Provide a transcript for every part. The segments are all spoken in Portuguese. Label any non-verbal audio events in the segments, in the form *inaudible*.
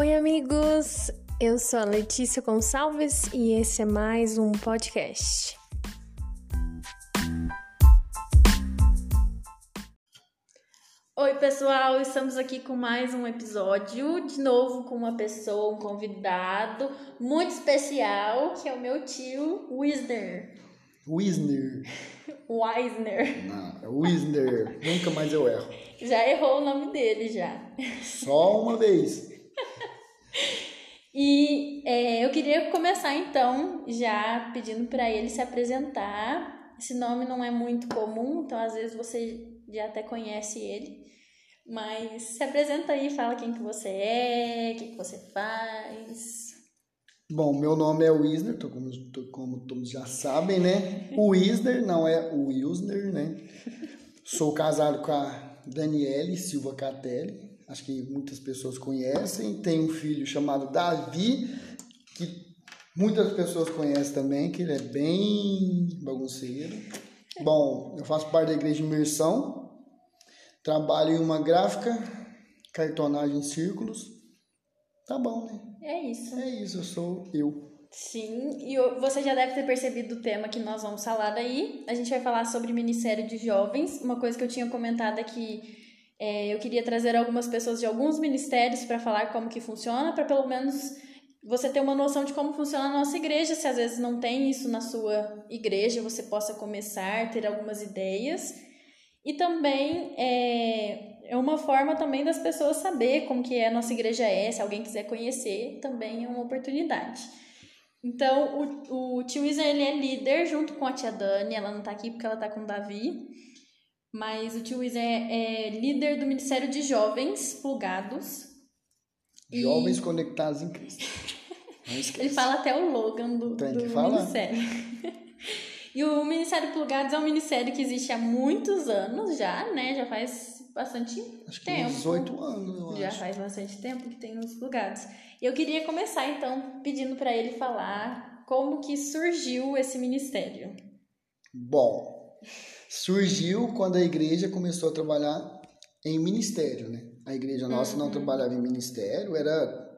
Oi, amigos! Eu sou a Letícia Gonçalves e esse é mais um podcast. Oi, pessoal! Estamos aqui com mais um episódio, de novo com uma pessoa, um convidado muito especial, que é o meu tio Wisner. Wisner. *laughs* Wisner. Não, é Wisner. Nunca mais eu erro. Já errou o nome dele, já. Só uma vez. E é, eu queria começar então já pedindo para ele se apresentar. Esse nome não é muito comum, então às vezes você já até conhece ele. Mas se apresenta aí, fala quem que você é, o que, que você faz. Bom, meu nome é Wisner, tô como, tô, como todos já sabem, né? O Wisner não é o Wilsner, né? Sou casado com a Daniele Silva Catelli, acho que muitas pessoas conhecem. Tem um filho chamado Davi, que muitas pessoas conhecem também, que ele é bem bagunceiro. Bom, eu faço parte da Igreja Imersão, trabalho em uma gráfica, cartonagem em círculos. Tá bom, né? É isso. É isso, eu sou eu. Sim, e você já deve ter percebido o tema que nós vamos falar daí. A gente vai falar sobre Ministério de Jovens. Uma coisa que eu tinha comentado é que é, eu queria trazer algumas pessoas de alguns ministérios para falar como que funciona, para pelo menos você ter uma noção de como funciona a nossa igreja. Se às vezes não tem isso na sua igreja, você possa começar, ter algumas ideias. E também é, é uma forma também das pessoas saber como que a nossa igreja é, se alguém quiser conhecer, também é uma oportunidade. Então, o, o tio Isa, ele é líder junto com a tia Dani, ela não tá aqui porque ela tá com o Davi. Mas o tio Luiz é, é líder do Ministério de Jovens Plugados. Jovens e... Conectados em Cristo. *laughs* Ele fala até o Logan do, do Ministério. *laughs* e o Ministério Plugados é um ministério que existe há muitos anos já, né? Já faz bastante acho tempo. Uns 18 anos, eu já acho. faz bastante tempo que tem os plugados. E eu queria começar, então, pedindo para ele falar como que surgiu esse ministério. Bom, surgiu quando a igreja começou a trabalhar em ministério, né? A igreja nossa uhum. não trabalhava em ministério, era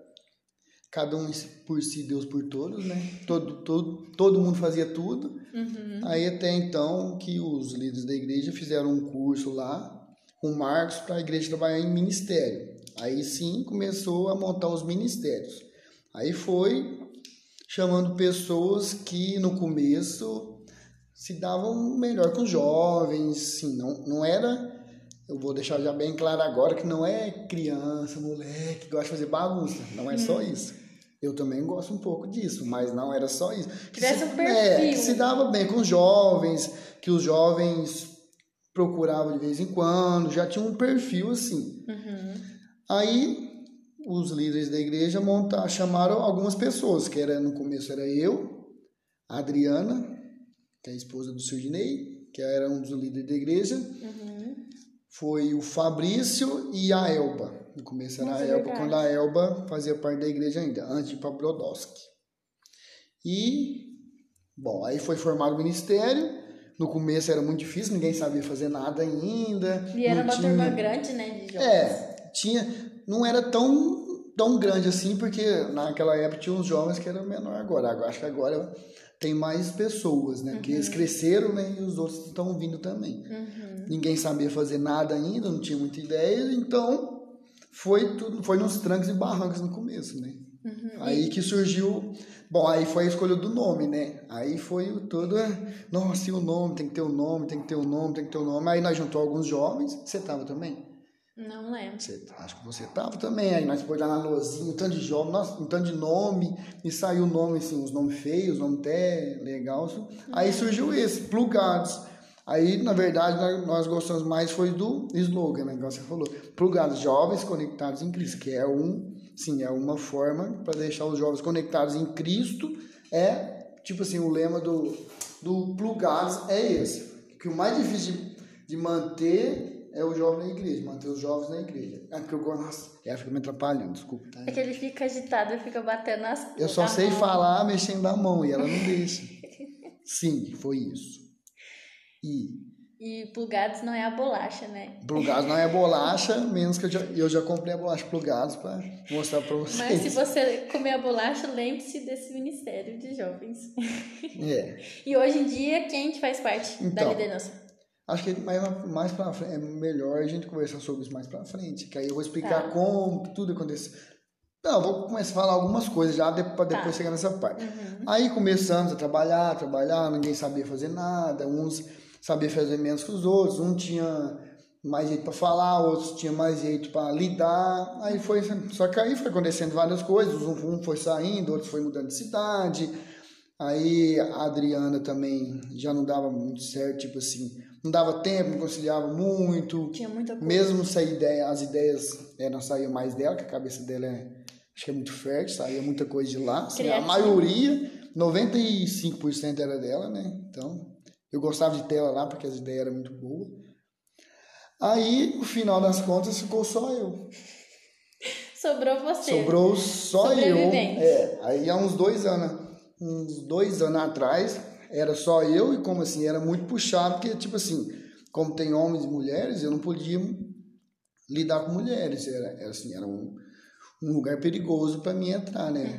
cada um por si, Deus por todos, né? Todo, todo, todo mundo fazia tudo. Uhum. Aí até então que os líderes da igreja fizeram um curso lá com Marcos para a igreja trabalhar em ministério. Aí sim começou a montar os ministérios. Aí foi chamando pessoas que no começo se davam melhor com os jovens, sim, não, não era, eu vou deixar já bem claro agora que não é criança, moleque, que gosta de fazer bagunça, não é só uhum. isso. Eu também gosto um pouco disso, mas não era só isso. Que se, um perfil. É, que se dava bem com os jovens, que os jovens procuravam de vez em quando, já tinha um perfil assim. Uhum. Aí os líderes da igreja montar, chamaram algumas pessoas, que era no começo era eu, a Adriana, que é a esposa do Surdinei, que era um dos líderes da igreja. Uhum. Foi o Fabrício e a Elba. No começo era Nossa, a Elba, verdade. quando a Elba fazia parte da igreja ainda, antes de ir para Brodowski. E, bom, aí foi formado o ministério. No começo era muito difícil, ninguém sabia fazer nada ainda. E era uma tinha... turma grande, né, de jovens. É, tinha, não era tão tão grande assim, porque naquela época tinha uns jovens que eram menor agora. agora acho que agora tem mais pessoas, né? Uhum. Porque eles uhum. cresceram, né? E os outros estão vindo também. Uhum. Ninguém sabia fazer nada ainda, não tinha muita ideia, então foi tudo, foi nos trancos e barrancos no começo, né? Uhum. Aí que surgiu, bom, aí foi a escolha do nome, né? Aí foi todo, nossa, e o nome, tem que ter o um nome, tem que ter o um nome, tem que ter o um nome. Aí nós juntou alguns jovens, você tava também? Não lembro. Você, acho que você tava também. Aí nós pôs lá na lozinha, um tanto de jovem, um tanto de nome, e saiu o nome, assim, os nomes feios, nome até legal. Assim. Aí uhum. surgiu esse, plugados. Aí, na verdade, nós, nós gostamos mais foi do slogan, né, igual você falou. Plugados, jovens conectados em Cristo, que é um, sim, é uma forma para deixar os jovens conectados em Cristo. É, tipo assim, o lema do, do plugados é esse. Que o mais difícil de, de manter é o jovem na igreja, manter os jovens na igreja. É porque eu gosto. Nossa, ela fica me atrapalhando, desculpa. Tá? É que ele fica agitado fica batendo as Eu só sei mão. falar mexendo a mão e ela não *laughs* deixa. Sim, foi isso. E. E plugados não é a bolacha, né? Plugados não é a *laughs* bolacha, menos que eu já, eu já comprei a bolacha plugados para mostrar para vocês. Mas se você comer a bolacha, lembre-se desse Ministério de Jovens. É. *laughs* e hoje em dia, quem que faz parte Então, da liderança? Acho que mais, mais pra frente, é melhor a gente conversar sobre isso mais pra frente, que aí eu vou explicar Tá. como tudo aconteceu. Não, vou começar a falar algumas coisas já de- pra depois Tá. chegar nessa parte. Uhum. Aí começamos a trabalhar, trabalhar, ninguém sabia fazer nada, uns sabiam fazer menos que os outros, um tinha mais jeito para falar, outros tinha mais jeito para lidar. Aí foi, só que aí foi acontecendo várias coisas, um, um foi saindo, outros foi mudando de cidade. Aí a Adriana também já não dava muito certo, tipo assim, não dava tempo, não conciliava muito. Tinha muita coisa. Mesmo se a ideia, as ideias é, não saíam mais dela, que a cabeça dela é, acho que é muito fértil, saía muita coisa de lá. Assim, a maioria, 95% era dela, né? Então, eu gostava de ter ela lá porque as ideias eram muito boas. Aí, no final das contas, ficou só eu. Sobrou você. Sobrou só eu. É, aí há uns dois anos, uns dois anos atrás, era só eu e como assim, era muito puxado, porque tipo assim, como tem homens e mulheres, eu não podia lidar com mulheres, era, era assim, era um, um lugar perigoso para mim entrar, né?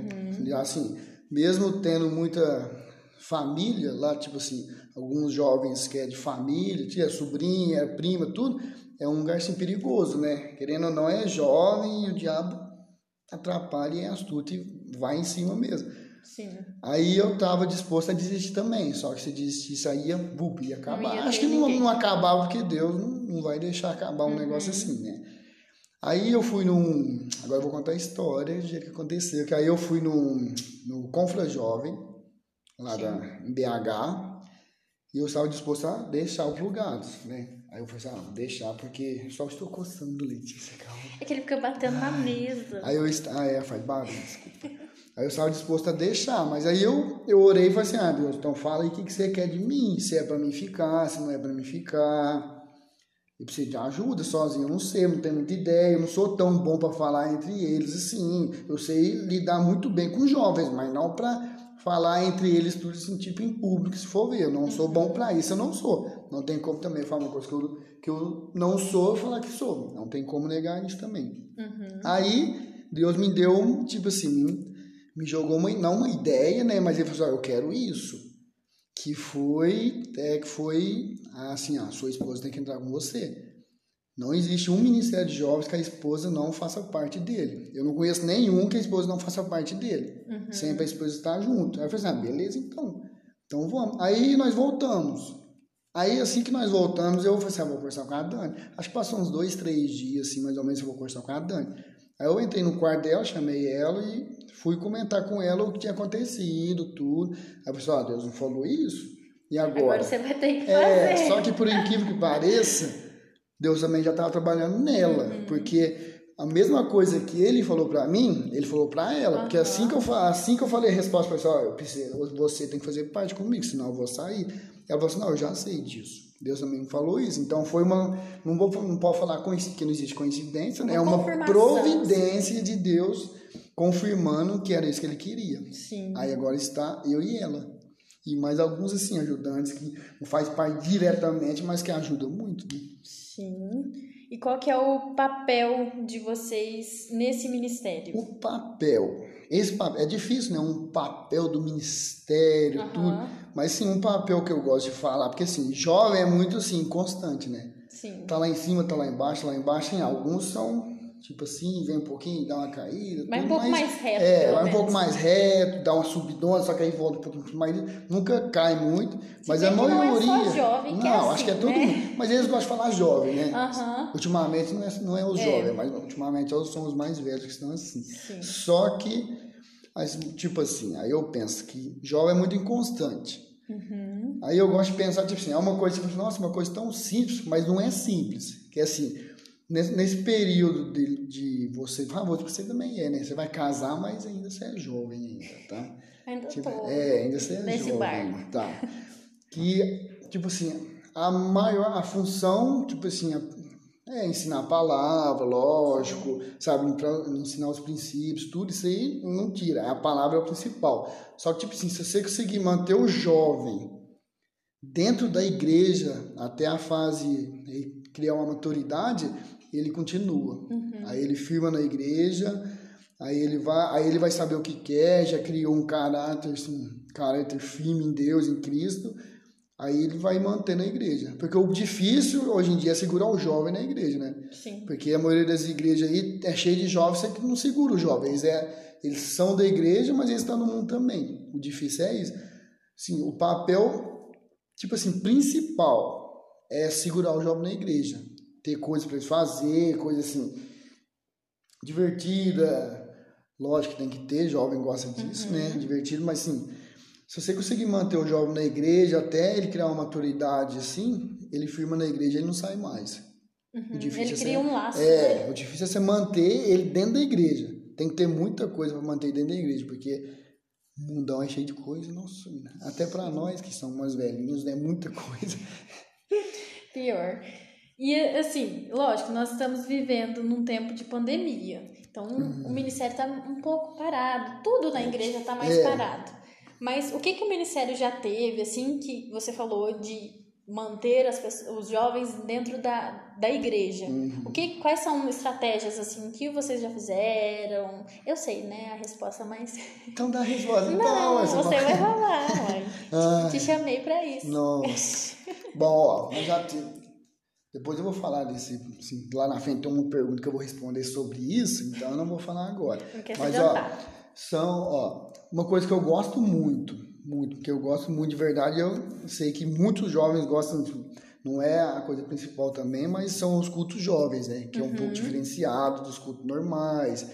Assim, mesmo tendo muita família lá, tipo assim, alguns jovens que é de família, tia, sobrinha, prima, tudo, é um lugar assim perigoso, né? Querendo ou não, é jovem e o diabo atrapalha e é astuto e vai em cima mesmo. Sim. Aí eu tava disposto a desistir também, só que se desistisse aí ia, bup, ia acabar. ia Acho que não, não acabava porque Deus não, não vai deixar acabar um negócio assim, né? Aí eu fui num. Agora eu vou contar a história do jeito que aconteceu. Que aí eu fui num, no Confra Jovem, lá da, em BH, e eu estava disposto a deixar os lugares, né? Aí eu falei assim, ah, deixar porque só estou coçando Letícia, calma. É que ele fica batendo na mesa. Aí eu ah, é, faz barulho, desculpa. Aí eu estava disposto a deixar, mas aí eu, eu orei e falei assim: ah, Deus, então fala aí o que, que você quer de mim, se é para mim ficar, se não é para mim ficar. Eu preciso de ajuda sozinho, eu não sei, eu não tenho muita ideia, eu não sou tão bom para falar entre eles assim. Eu sei lidar muito bem com jovens, mas não para falar entre eles tudo assim, tipo em público, se for ver. Eu não sou bom para isso, eu não sou. Não tem como também falar uma coisa que eu, que eu não sou, falar que sou. Não tem como negar isso também. Uhum. Aí Deus me deu, tipo assim, me jogou uma, não uma ideia, né? Mas ele falou assim, ó, eu quero isso. Que foi, é, que foi assim, a sua esposa tem que entrar com você. Não existe um ministério de jovens que a esposa não faça parte dele. Eu não conheço nenhum que a esposa não faça parte dele. Sempre a esposa está junto. Aí eu falei assim, ah, beleza, então. Então vamos. Aí nós voltamos. Aí assim que nós voltamos, eu falei assim, ah, vou conversar com a Dani. Acho que passou uns dois, três dias, assim, mais ou menos, eu vou conversar com a Dani. Aí eu entrei no quarto dela, chamei ela e fui comentar com ela o que tinha acontecido, tudo. Aí eu falei assim, ó, Deus não falou isso? E agora? Agora você vai ter que É, fazer. só que por incrível que pareça, Deus também já estava trabalhando nela, Uhum. porque a mesma coisa que ele falou para mim, ele falou para ela, porque Aham. assim que eu assim que eu falei a resposta para ela, eu preciso, você tem que fazer parte comigo, senão eu vou sair. Ela falou assim: "Não, eu já sei disso". Deus também me falou isso. Então foi uma não vou não pode falar que não existe coincidência, né? É Uma providência de Deus confirmando que era isso que ele queria. Sim. Aí agora está eu e ela. E mais alguns, assim, ajudantes que não faz parte diretamente, mas que ajudam muito. né? Sim. E qual que é o papel de vocês nesse ministério? O papel. Esse papel, é difícil, né? Um papel do ministério, Aham. tudo. Mas sim, um papel que eu gosto de falar, porque assim, jovem é muito assim, constante, né? Sim. Tá lá em cima, tá lá embaixo, lá embaixo, tem alguns são tipo assim, vem um pouquinho, dá uma caída. Vai um pouco mas- mais reto, É, vai um pouco mais reto, dá uma subidona, só que aí volta um pouquinho mais. Nunca cai muito. mas a que não é só maioria. jovem que é não, assim, acho que é todo né? mundo. Mas eles gostam de falar jovem, né? Ultimamente não é, não é os É. jovens, mas ultimamente são os mais velhos que estão assim. Sim. Só que, mas, tipo assim, aí eu penso que jovem é muito inconstante. Uhum. Aí eu gosto de pensar, tipo assim, é uma coisa, tipo, nossa, uma coisa tão simples, mas não é simples. Que é assim, nesse, nesse período de, de você, ah, você também é, né? Você vai casar, mas ainda você é jovem ainda, tá? Ainda Tipo, tô. é, ainda você é nesse jovem, barco. tá? Que, tipo assim, a maior, a função, tipo assim, a- é ensinar a palavra, lógico, sabe, ensinar os princípios, tudo isso aí não tira, a palavra é o principal. Só que, tipo assim, se você conseguir manter o jovem dentro da igreja, até a fase criar uma maturidade, ele continua. Uhum. Aí ele firma na igreja, aí ele vai, aí ele vai saber o que quer, já criou um caráter, assim, caráter firme em Deus, em Cristo. Aí ele vai manter na igreja. Porque o difícil hoje em dia é segurar o jovem na igreja, né? Sim. Porque a maioria das igrejas aí é cheia de jovens que não segura os jovens. É, eles são da igreja, mas eles estão no mundo também. O difícil é isso. Sim, o papel, tipo assim, principal é segurar o jovem na igreja. Ter coisas para eles fazer, coisa assim, divertida. Lógico que tem que ter, jovem gosta disso, né? uhum. né? Divertido, mas assim se você conseguir manter o jovem na igreja até ele criar uma maturidade assim, ele firma na igreja e não sai mais. Uhum. ele é cria um laço. É, né? o difícil é você manter ele dentro da igreja. Tem que ter muita coisa para manter dentro da igreja, porque o mundão é cheio de coisa, nossa, até para nós que somos mais velhinhos, né, muita coisa. Pior. E assim, lógico, nós estamos vivendo num tempo de pandemia. Então, uhum. o ministério está um pouco parado, tudo na igreja está mais é. parado. Mas o que, que o Ministério já teve, assim, que você falou de manter as pessoas, os jovens dentro da, da igreja? Uhum. O que, quais são estratégias, assim, que vocês já fizeram? Eu sei, né, a resposta, mas... *laughs* Então dá a resposta, então. Não, você vai falar, mãe. Ah, te, te chamei para isso. Nossa. *laughs* Bom, ó, eu já te... Depois eu vou falar desse, assim, lá na frente tem uma pergunta que eu vou responder sobre isso, então eu não vou falar agora. Mas, ó, são, ó, uma coisa que eu gosto muito, muito, porque eu gosto muito de verdade, eu sei que muitos jovens gostam, não é a coisa principal também, mas são os cultos jovens, né? Que é um pouco uhum. diferenciado dos cultos normais.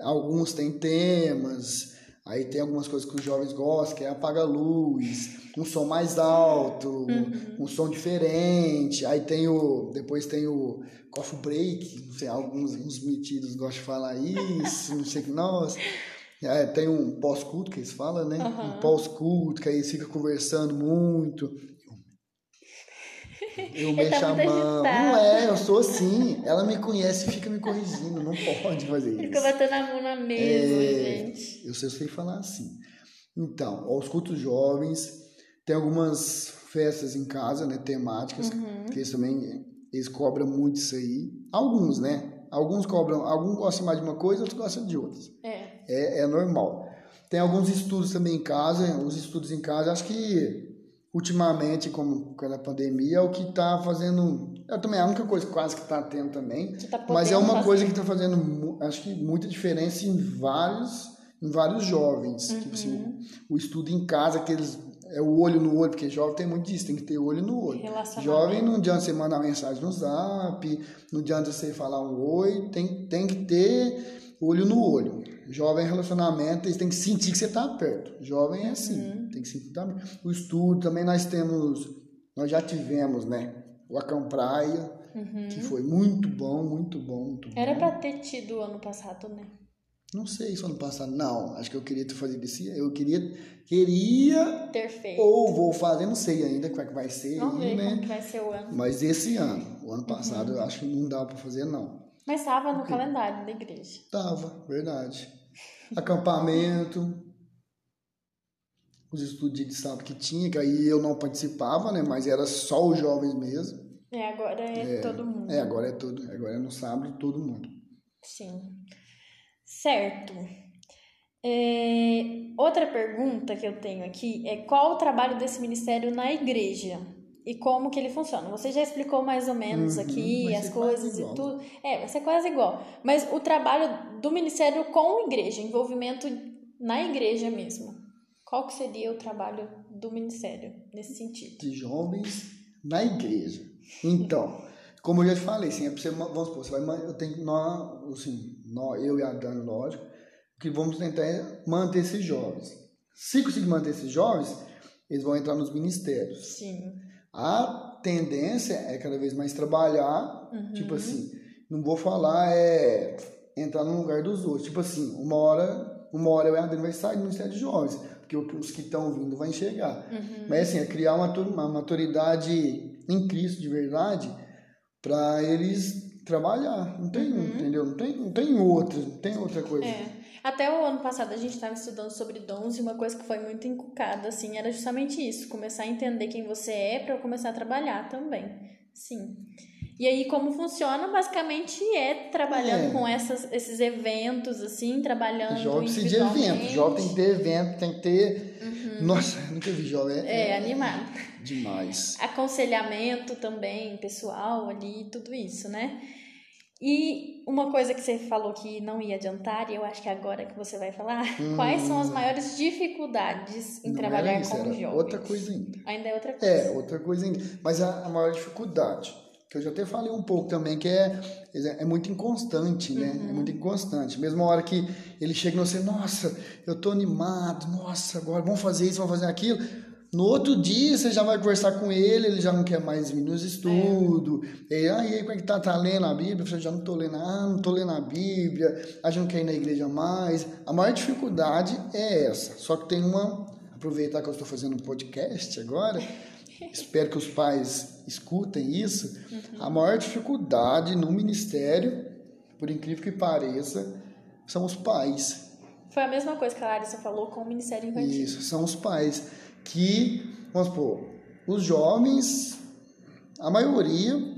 Alguns têm temas, aí tem algumas coisas que os jovens gostam, que é apaga a luz, um som mais alto, uhum. um som diferente. Aí tem o. Depois tem o coffee break, não sei, alguns uns metidos gostam de falar isso, não sei que, nossa. É, tem um pós-culto que eles falam, né? Uhum. Um pós-culto, que aí eles ficam conversando muito. *laughs* Eu me tá chamando. Não é, eu sou assim. Ela me conhece e fica me corrigindo. Não pode fazer isso. Fica batendo a mão na mesa, é, gente. Eu sei, eu sei falar assim. Então, aos cultos jovens, tem algumas festas em casa, né? Temáticas, uhum. que eles também eles cobram muito isso aí. Alguns, né? Alguns cobram, alguns gostam mais de uma coisa, outros gostam de outras. É. É, é normal. Tem alguns estudos também em casa, os estudos em casa, acho que ultimamente, como com a pandemia, é o que está fazendo. É também a única coisa quase que está tendo também. Tá mas é uma fazer. coisa que está fazendo, acho que muita diferença em vários, em vários jovens. Uhum. Tipo assim, o estudo em casa, que eles é o olho no olho, porque jovem tem muito disso, tem que ter olho no olho. Jovem não adianta você mandar mensagem no zap, não adianta você falar um oi, tem, tem que ter olho no olho. Jovem é relacionamento, eles têm que sentir que você está perto. Jovem é assim, uhum. tem que sentir que tá O estudo também nós temos, nós já tivemos, né? O Acão Praia, uhum. que foi muito bom, muito bom, muito bom. Era para ter tido ano passado, né? Não sei se ano passado. Não, acho que eu queria ter fazer esse Eu queria. Queria. Ter feito. Ou vou fazer, não sei ainda como é que vai ser. Vamos aí, ver né? como que vai ser o ano. Mas esse ano, o ano passado, uhum. eu acho que não dá para fazer, não. Mas estava no calendário da igreja. Tava, verdade. Acampamento. Os estudos de sábado que tinha, que aí eu não participava, né? Mas era só os jovens mesmo. É, agora é, é todo mundo. É, agora é todo. Agora é no sábado todo mundo. Sim. Certo. É, outra pergunta que eu tenho aqui é qual o trabalho desse ministério na igreja e como que ele funciona. Você já explicou mais ou menos uhum, aqui as coisas e tudo. É, vai ser quase igual. Mas o trabalho do ministério com a igreja, envolvimento na igreja mesmo. Qual que seria o trabalho do ministério nesse sentido? De jovens na igreja. Então, como eu já te falei, assim, é você, vamos supor, você vai, eu tenho, nós, assim, nós, eu e a Dani, lógico, que vamos tentar manter esses jovens. Se conseguir manter esses jovens, eles vão entrar nos ministérios. Sim. A tendência é cada vez mais trabalhar, uhum. tipo assim, não vou falar é entrar no lugar dos outros. Tipo assim, uma hora, uma hora eu e a Adriana vai sair do Ministério de Jovens, porque os que estão vindo vão enxergar. Uhum. Mas assim, é criar uma, uma maturidade em Cristo de verdade para eles trabalhar. Não tem, uhum. entendeu? Não tem, não tem outra, não tem outra coisa. É. Até o ano passado a gente estava estudando sobre dons e uma coisa que foi muito inculcada, assim, era justamente isso, começar a entender quem você é para começar a trabalhar também. Sim. E aí, como funciona, basicamente é trabalhando é. com essas, esses eventos, assim, trabalhando. Jovem precisa de evento. Jovem tem que ter evento, tem que ter. Uhum. Nossa, *laughs* nunca vi jovem. É, é animado. Demais. Aconselhamento também, pessoal ali, tudo isso, né? E uma coisa que você falou que não ia adiantar, e eu acho que agora que você vai falar, hum. *laughs* quais são as maiores dificuldades em não trabalhar isso, com jovens? Outra coisa ainda. Ainda é outra coisa. É, outra coisa ainda. Mas a, a maior dificuldade, que eu já até falei um pouco também, que é, é muito inconstante, né? Uhum. É muito inconstante. Mesmo a hora que ele chega e você, nossa, eu tô animado, nossa, agora vamos fazer isso, vamos fazer aquilo no outro dia você já vai conversar com ele, ele já não quer mais vir nos estudos. É. E aí, como é que tá? Tá lendo a Bíblia? Você já não tô lendo, ah, não tô lendo a Bíblia, a gente não quer ir na igreja mais. A maior dificuldade é essa. Só que tem uma. Aproveitar que eu estou fazendo um podcast agora, *laughs* espero que os pais escutem isso. Uhum. A maior dificuldade no ministério, por incrível que pareça, são os pais. Foi a mesma coisa que a Larissa falou com o Ministério Infantil. Isso, são os pais que, vamos supor, os jovens, a maioria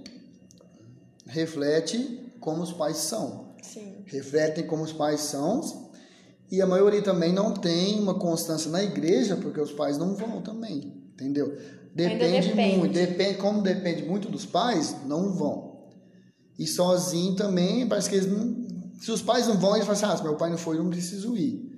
reflete como os pais são. Sim. Refletem como os pais são. E a maioria também não tem uma constância na igreja, porque os pais não vão também, entendeu? Depende, depende. muito, depende, como depende muito dos pais, não vão. E sozinho também, parece que eles não, se os pais não vão, eles falam assim, ah, meu pai não foi, eu não preciso ir.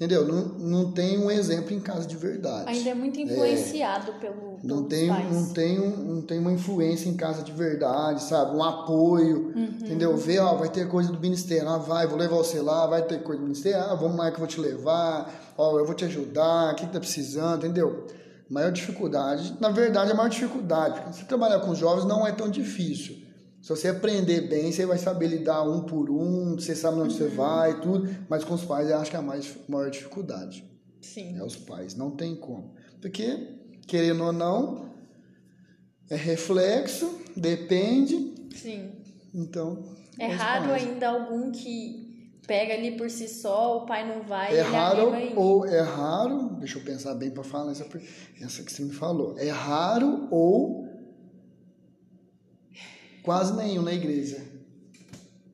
Entendeu? Não, não tem um exemplo em casa de verdade. Ainda é muito influenciado é, pelo, não tem, pais. Não tem, não tem uma influência em casa de verdade, sabe? Um apoio, uhum. entendeu? Ver, ó, vai ter coisa do ministério, ah, vai, vou levar você lá, vai ter coisa do ministério, ah, vamos lá que eu vou te levar, ó, eu vou te ajudar, o que, que tá precisando, entendeu? Maior dificuldade, na verdade, a maior dificuldade, porque se trabalhar com jovens não é tão difícil. Se você aprender bem, você vai saber lidar um por um, você sabe onde uhum. você vai, tudo. Mas com os pais, eu acho que é a mais, maior dificuldade. Sim. É os pais, não tem como. Porque, querendo ou não, é reflexo, depende. Sim. Então. É raro pais. ainda algum que pega ali por si só, o pai não vai. É raro ou é raro, deixa eu pensar bem para falar essa, essa que você me falou. É raro ou quase nenhum na igreja.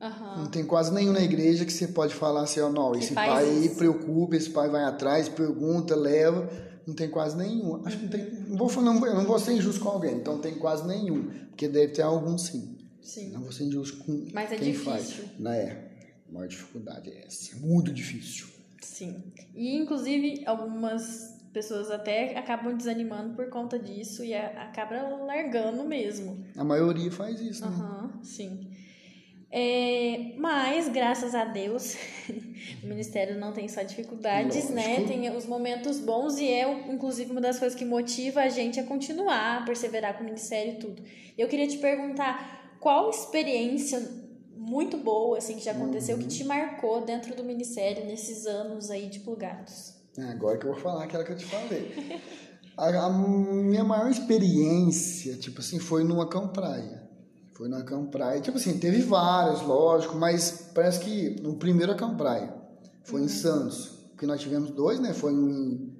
Uhum. Não tem quase nenhum na igreja que você pode falar assim, ó, oh, não, esse pai aí preocupa, esse pai vai atrás, pergunta, leva. Não tem quase nenhum. Acho que não tem. Não vou, não, não vou ser injusto com alguém, então tem quase nenhum. Porque deve ter algum sim. Sim. Não vou ser injusto com Mas é quem difícil. faz. Não é. A maior dificuldade é essa. É muito difícil. Sim. E inclusive algumas pessoas até acabam desanimando por conta disso e acabam largando mesmo. A maioria faz isso, né? Uhum, sim. É, mas, graças a Deus, *laughs* o Ministério não tem só dificuldades, né? Lógico. né? Tem os momentos bons e é, inclusive, uma das coisas que motiva a gente a continuar, a perseverar com o Ministério e tudo. Eu queria te perguntar qual experiência muito boa, assim, que já aconteceu, uhum. que te marcou dentro do Ministério nesses anos aí de plugados? É, agora que eu vou falar aquela que eu te falei. A, a minha maior experiência, tipo assim, foi numa campraia. Foi numa campraia. Tipo assim, teve várias, lógico, mas parece que no primeiro campraia foi uhum. em Santos. Porque nós tivemos dois, né? Foi em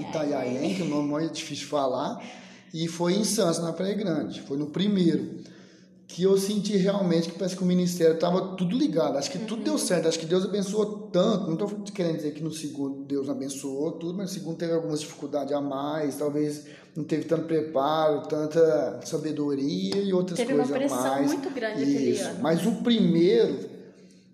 Itanhaém, que o nome é difícil de falar. E foi em Santos, na Praia Grande. Foi no primeiro que eu senti realmente que parece que o ministério estava tudo ligado. Acho que uhum. tudo deu certo. Acho que Deus abençoou tanto. Não estou querendo dizer que no segundo Deus abençoou tudo, mas no segundo teve algumas dificuldades a mais. Talvez não teve tanto preparo, tanta sabedoria e outras teve coisas a mais. Teve uma pressão muito grande Isso. aquele. Mas o primeiro,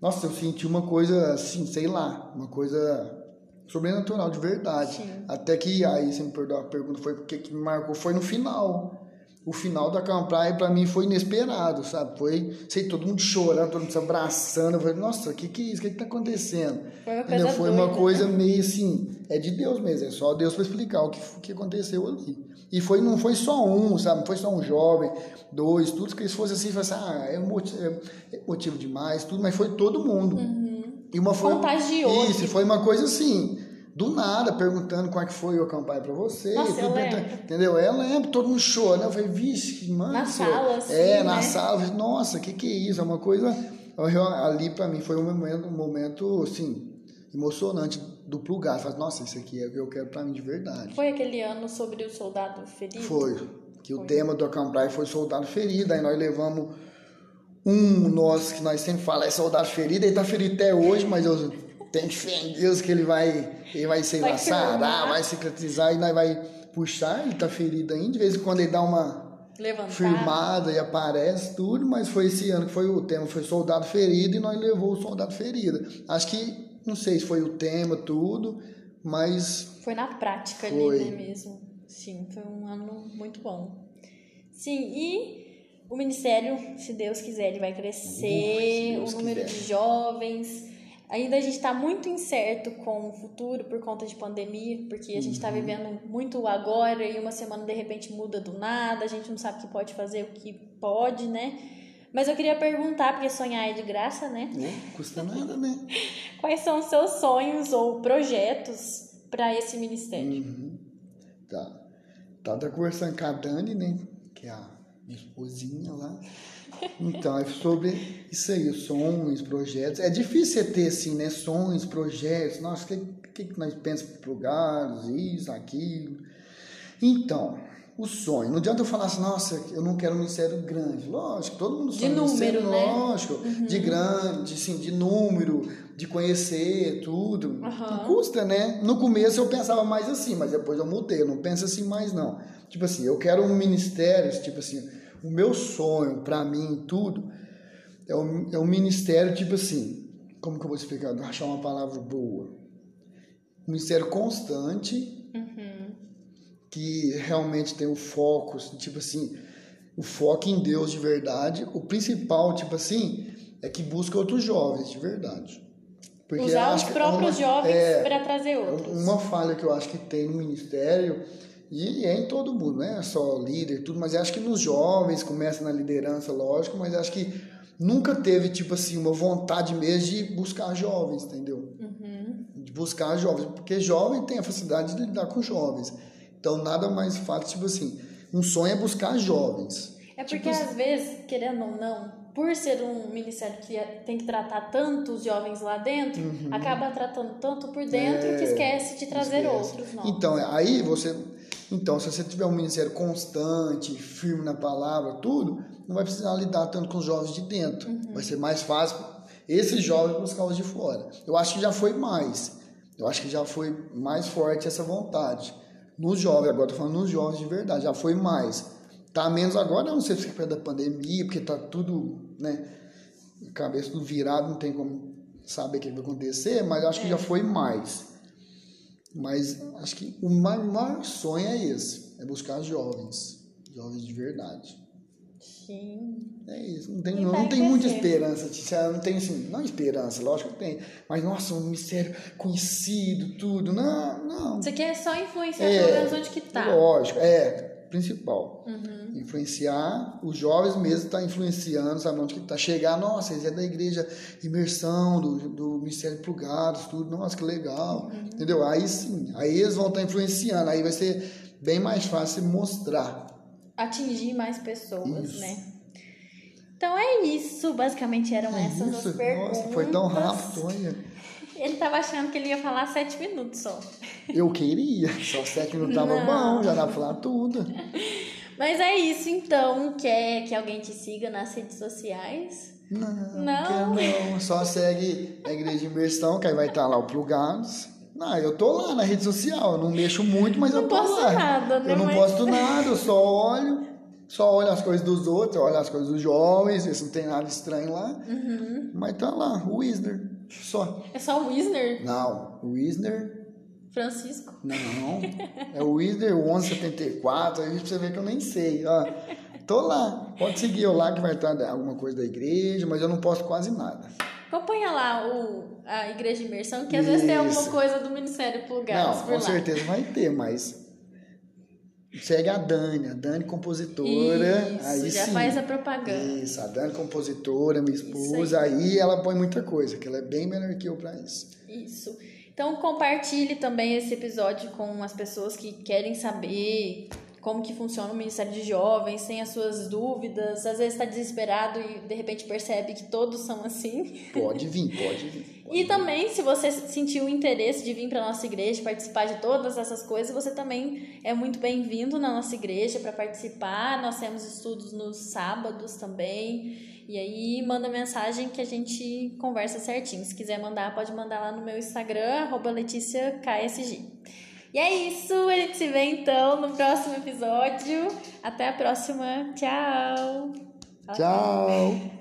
nossa, eu senti uma coisa assim, sei lá, uma coisa sobrenatural de verdade. Sim. Até que aí você me perdoa a pergunta foi porque que me marcou foi no final o final da campanha para mim foi inesperado, sabe? Foi, sei, todo mundo chorando, todo mundo se abraçando. Eu falei, nossa, o que que é isso? O que que tá acontecendo? Foi uma coisa, foi uma coisa meio assim, é de Deus mesmo, é só Deus para explicar o que, o que aconteceu ali. E foi, não foi só um, sabe? Não foi só um jovem, dois, tudo que eles fossem assim, fosse, ah, é motivo, é motivo demais, tudo, mas foi todo mundo. Uhum. E uma foi, Contagiou. Isso, foi uma coisa assim do nada, perguntando como é que foi a campanha para você. Nossa, eu lembro. Entendeu? Eu lembro, todo mundo chorando. Eu falei, vixe, mano. Na sala, assim, É, na né? sala. Falei, Nossa, o que que é isso? É uma coisa... Ali para mim foi um momento, um momento, assim, emocionante do plugar. Fala, nossa, isso aqui é o que eu quero pra mim de verdade. Foi aquele ano sobre o soldado ferido? Foi. Que foi. o tema do Acamprai foi soldado ferido. Aí nós levamos um nosso que nós sempre falamos é soldado ferido. Ele tá ferido até hoje, mas eu tenho fé em Deus que ele vai, ele vai ser vai sarar, vai cicatrizar e nós vai puxar. Ele tá ferido ainda. De vez em quando ele dá uma Levantar. firmada e aparece tudo, mas foi esse ano que foi o tema, foi soldado ferido e nós levou o soldado ferido. Acho que, não sei se foi o tema, tudo, mas... Foi na prática foi. ali, né, mesmo. Sim, foi um ano muito bom. Sim, e o ministério, se Deus quiser, ele vai crescer, o número quiser. de jovens Ainda a gente está muito incerto com o futuro por conta de pandemia, porque a gente está uhum. vivendo muito agora e uma semana de repente muda do nada, a gente não sabe o que pode fazer, o que pode, né? Mas eu queria perguntar, porque sonhar é de graça, né? Não custa nada, né? *laughs* Quais são os seus sonhos ou projetos para esse ministério? Uhum. Tá. Tava conversando com a Dani, né? Que é a minha esposinha lá. Então, é sobre isso aí, sonhos, projetos. É difícil você ter, assim, né? Sonhos, projetos. Nossa, o que, que, nós pensamos para lugares, isso, aquilo. Então, o sonho. Não adianta eu falar assim, nossa, eu não quero um ministério grande. Lógico, todo mundo sonha. De número, né? Lógico, uhum. de grande, assim, de número, de conhecer tudo. Uhum. Custa, né? No começo eu pensava mais assim, mas depois eu mudei. Eu não penso assim mais, não. Tipo assim, eu quero um ministério, tipo assim o meu sonho, para mim, tudo, é um, é um ministério tipo assim, como que eu vou explicar? Vou achar uma palavra boa. Um ministério constante, uhum. que realmente tem o foco, tipo assim, o foco em Deus de verdade. O principal, tipo assim, é que busca outros jovens de verdade. Porque Usar os próprios é uma, jovens é, para trazer outros. Uma falha que eu acho que tem no ministério e é em todo mundo, não é só líder tudo, mas acho que nos jovens começa na liderança, lógico, mas acho que nunca teve, tipo assim, uma vontade mesmo de buscar jovens, entendeu? Uhum. De buscar jovens, porque jovem tem a facilidade de lidar com jovens. Então, nada mais fácil, tipo assim, um sonho é buscar jovens. É porque tipo, às vezes, querendo ou não, por ser um ministério que tem que tratar tantos jovens lá dentro, uhum. acaba tratando tanto por dentro é, que esquece de trazer esquece. outros novos. Então, aí você então, se você tiver um ministério constante, firme na palavra, tudo, não vai precisar lidar tanto com os jovens de dentro. Uhum. Vai ser mais fácil esses jovens buscar os de fora. Eu acho que já foi mais. Eu acho que já foi mais forte essa vontade. Nos jovens, agora estou falando nos jovens de verdade, já foi mais. Tá menos agora, não sei se é da pandemia, porque tá tudo, né, cabeça do virado, não tem como saber o que vai acontecer, mas eu acho que já é. foi mais. Mas acho que o maior sonho é esse, é buscar jovens, jovens de verdade. Sim. É isso, não tem, não, não tem muita esperança, não tem assim, não esperança, lógico que tem, mas nossa, um mistério conhecido, tudo, não, não. Você quer só influenciar é, onde que tá. Lógico, é, principal. Uhum. Influenciar, os jovens mesmo tá influenciando, sabe onde que tá chegar, nossa, eles é da igreja imersão, do, do Ministério Plugados, tudo, nossa, que legal, uhum. entendeu? Aí sim, aí eles vão estar tá influenciando, aí vai ser bem mais fácil mostrar. Atingir mais pessoas, isso. né? Então é isso, basicamente eram é essas isso? as perguntas. Nossa, foi tão rápido, olha. Ele tava achando que ele ia falar sete minutos só. Eu queria, só sete minutos tava Não. bom, já dá pra falar tudo. Mas é isso então. Quer que alguém te siga nas redes sociais? Não, não. não. Só segue a Igreja de Imersão, que aí vai estar lá o Plugados. Não, eu tô lá na rede social, eu não mexo muito, mas não eu tô posto lá. Nada, né? Eu não mas... posto nada, eu só olho, só olho as coisas dos outros, olho as coisas dos jovens, se não tem nada estranho lá. Uhum. Mas tá lá, o Wisner. Só. É só o Wisner? Não, o Wisner. Francisco? Não, é o Wisner 1174. Aí você vê que eu nem sei. Ó, tô lá. Pode seguir eu lá que vai estar alguma coisa da igreja, mas eu não posto quase nada. Acompanha lá o, a Igreja Imersão, que às Isso. vezes tem alguma coisa do Ministério Plugados Não, com lá. certeza vai ter, mas Segue a Dani, a Dani compositora. Isso, aí já sim. faz a propaganda. Isso, a Dani compositora, minha esposa. Aí. aí. ela põe muita coisa, que ela é bem melhor que eu para isso. Isso. Então compartilhe também esse episódio com as pessoas que querem saber como que funciona o Ministério de Jovens, tem as suas dúvidas, às vezes está desesperado e de repente percebe que todos são assim. Pode vir, pode vir. Pode e vir. também, se você sentiu o interesse de vir para nossa igreja, participar de todas essas coisas, você também é muito bem-vindo na nossa igreja para participar. Nós temos estudos nos sábados também. E aí manda mensagem que a gente conversa certinho. Se quiser mandar, pode mandar lá no meu Instagram, arroba. E é isso, a gente se vê então no próximo episódio. Até a próxima. Tchau. Tchau.